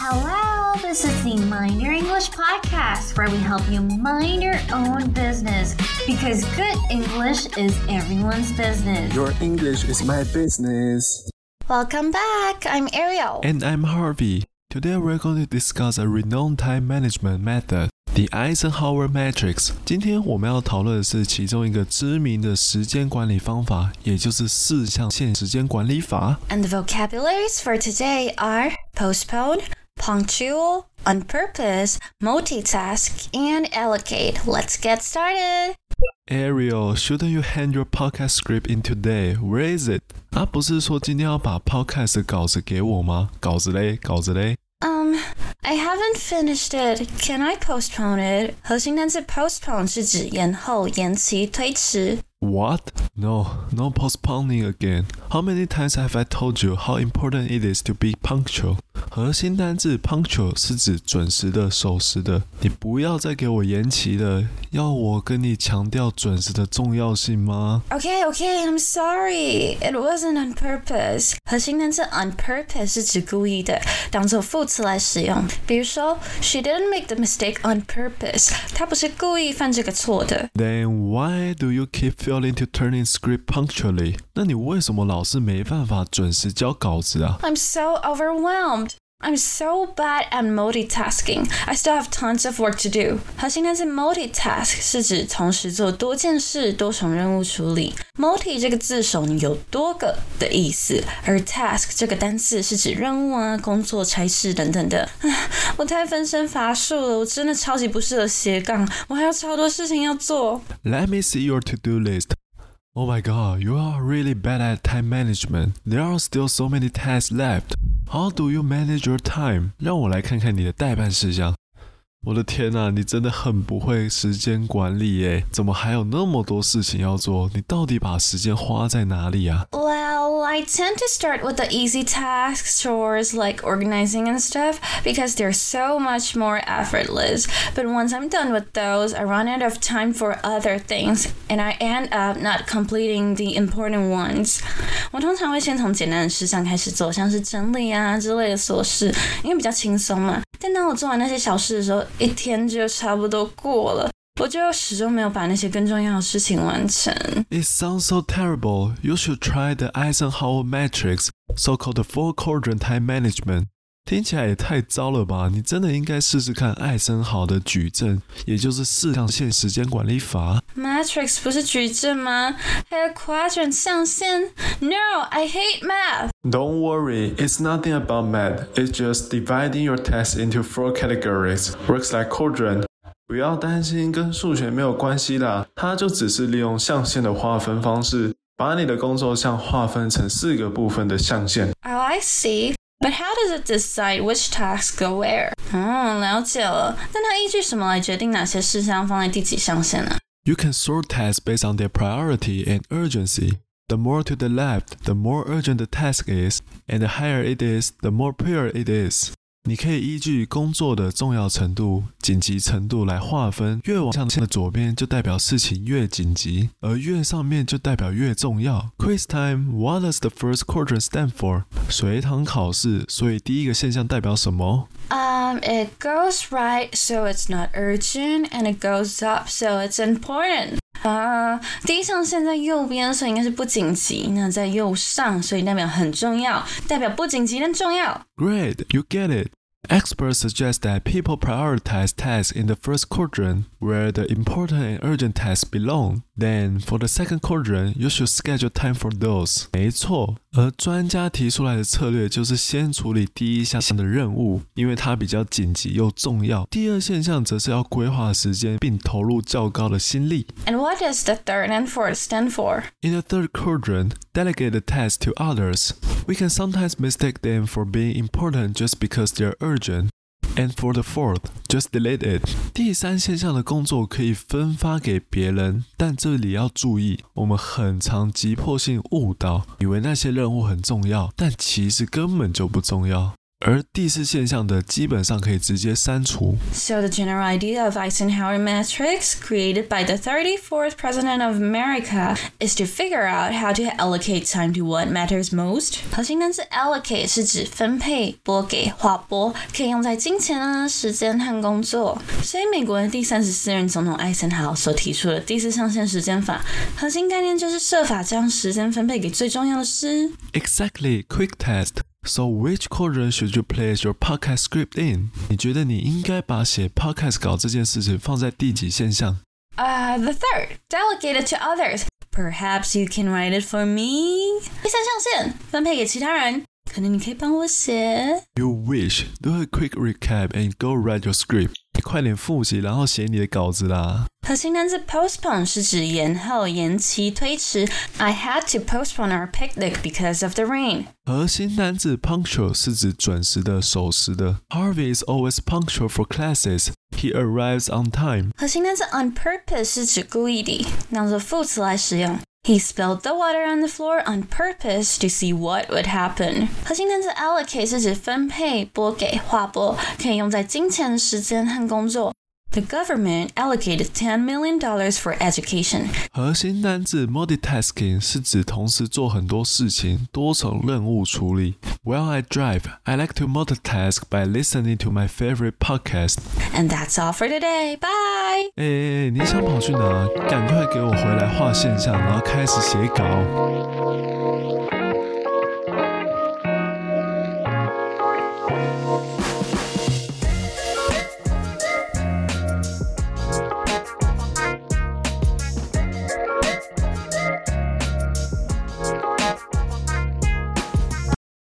Hello, this is the Mind Your English podcast where we help you mind your own business because good English is everyone's business. Your English is my business. Welcome back. I'm Ariel. And I'm Harvey. Today we're going to discuss a renowned time management method. The Eisenhower Matrix。今天我们要讨论的是其中一个知名的时间管理方法，也就是四象限时间管理法。 And the vocabularies for today are postpone, punctual, on purpose, multitask, and allocate. Let's get started. Ariel, shouldn't you hand your podcast script in today? Where is it? 啊，不是说今天要把 podcast 的稿子给我吗？稿子嘞，稿子嘞。 Um, I haven't finished it. Can I postpone it? 核心单词 postpone 是指延后、延期、推迟。 What? No, no postponing again. How many times have I told you how important it is to be punctual? 核心单字 punctual 是指准时的、守时的。你不要再给我延期了，要我跟你强调准时的重要性吗？ Okay, okay, I'm sorry. It wasn't on purpose. 核心单词 on purpose 是指故意的，当做副词来使用。比如说，She didn't make the mistake on purpose. 她不是故意犯这个错的。 Then why do you keep failing to turn in script punctually? 那你为什么老是没办法准时交稿子啊？ I'm so overwhelmed. I'm so bad at multitasking. I still have tons of work to do. 核心单词 multitask 是指同时做多件事、多重任务处理。multi 这个字首呢有多个的意思，而 task 这个单词是指任务啊、工作、差事等等的。唉我太分身乏术了，我真的超级不适合斜杠，我还有超多事情要做。 Let me see your to-do list. Oh my god, you are really bad at time management. There are still so many tasks left. How do you manage your time? 让我来看看你的代办事项。我的天呐、你真的很不会时间管理耶！怎么还有那么多事情要做？你到底把时间花在哪里啊？I tend to start with the easy tasks, chores like organizing and stuff, because they're so much more effortless. But once I'm done with those, I run out of time for other things, and I end up not completing the important ones. 我通常会先从简单的事项开始做，像是整理啊之类的琐事，因为比较轻松嘛。但当我做完那些小事的时候，一天就差不多过了。 我就始终没有把那些更重要的事情完成。 It sounds so terrible. You should try the Eisenhower Matrix, so-called the four quadrant time management. 听起来也太糟了吧！你真的应该试试看艾森豪的矩阵，也就是四象限时间管理法。 Matrix 不是矩阵吗？还有 quadrant 象限？No, I hate math. Don't worry, it's nothing about math. It's just dividing your tasks into four categories. Works like quadrant. 不要担心，跟数学没有关系啦，它就只是利用象限的划分方式，把你的工作项划分成四个部分的象限。 Oh, I see. But how does it decide which tasks go where? 哦，了解了。那它依据什么来决定哪些事项放在第几象限呢？ You can sort tasks based on their priority and urgency. The more to the left, the more urgent the task is, and the higher it is, the more prior it is. 你可以依据工作的重要程度、紧急程度来划分，越往象限的左边就代表事情越紧急，而越上面就代表越重要。Quiz time. What does the first quadrant stand for? 随堂考试，所以第一个现象代表什么？ Um, it goes right, so it's not urgent, and it goes up, so it's important. 啊、第一象限在右边，所以应该是不紧急。那在右上，所以代表很重要，代表不紧急但重要。 Great, you get it. Experts suggest that people prioritize tasks in the first quadrant where the important and urgent tasks belong. Then, for the second quadrant, you should schedule time for those. 没错，而专家提出来的策略就是先处理第一项的任务，因为它比较紧急又重要。第二现象则是要规划时间，并投入较高的心力。 And what does the third and fourth stand for? In the third quadrant, delegate the tasks to others. We can sometimes mistake them for being important just because they're urgent. And for the fourth, just delete it. 第三现象的工作可以分发给别人，但这里要注意，我们很常急迫性误导，以为那些任务很重要，但其实根本就不重要。而第四现象的基本上可以直接删除。So the general idea of Eisenhower matrix created by the 34th president of America is to figure out how to allocate time to what matters most. 核心单词 allocate 是指分配、拨给、划拨，可以用在金钱啊、时间和工作。所以美国的第三十四任总统艾森豪所提出的第四象限时间法，核心概念就是设法将时间分配给最重要的事。 Exactly, quick test. So which quadrant should you place your podcast script in？你觉得你应该把写 podcast 稿这件事情放在第几现象？ Uh, the third, delegate it to others. Perhaps you can write it for me. 第三象限，分配给其他人，可能你可以帮我写。 You wish. Do a quick recap and go write your script. 你快点复习，然后写你的稿子啦。核心单词 postpone 是指延后、延期、推迟。I had to postpone our picnic because of the rain. 核心单字 punctual 是指准时的、守时的。Harvey is always punctual for classes. He arrives on time. 核心单词 on purpose 是指故意的，当做副词来使用。 He spilled the water on the floor on purpose to see what would happen. 核心单词 allocate 是指分配、拨给、划拨，可以用在金钱、时间和工作。 The government allocated $10 million for education. 核心单字 multitasking 是指同时做很多事情，多重任务处理。While I drive, I like to multitask by listening to my favorite podcast. And that's all for today. Bye! 哎、你想跑去哪？赶快给我回来画现象，然后开始写稿。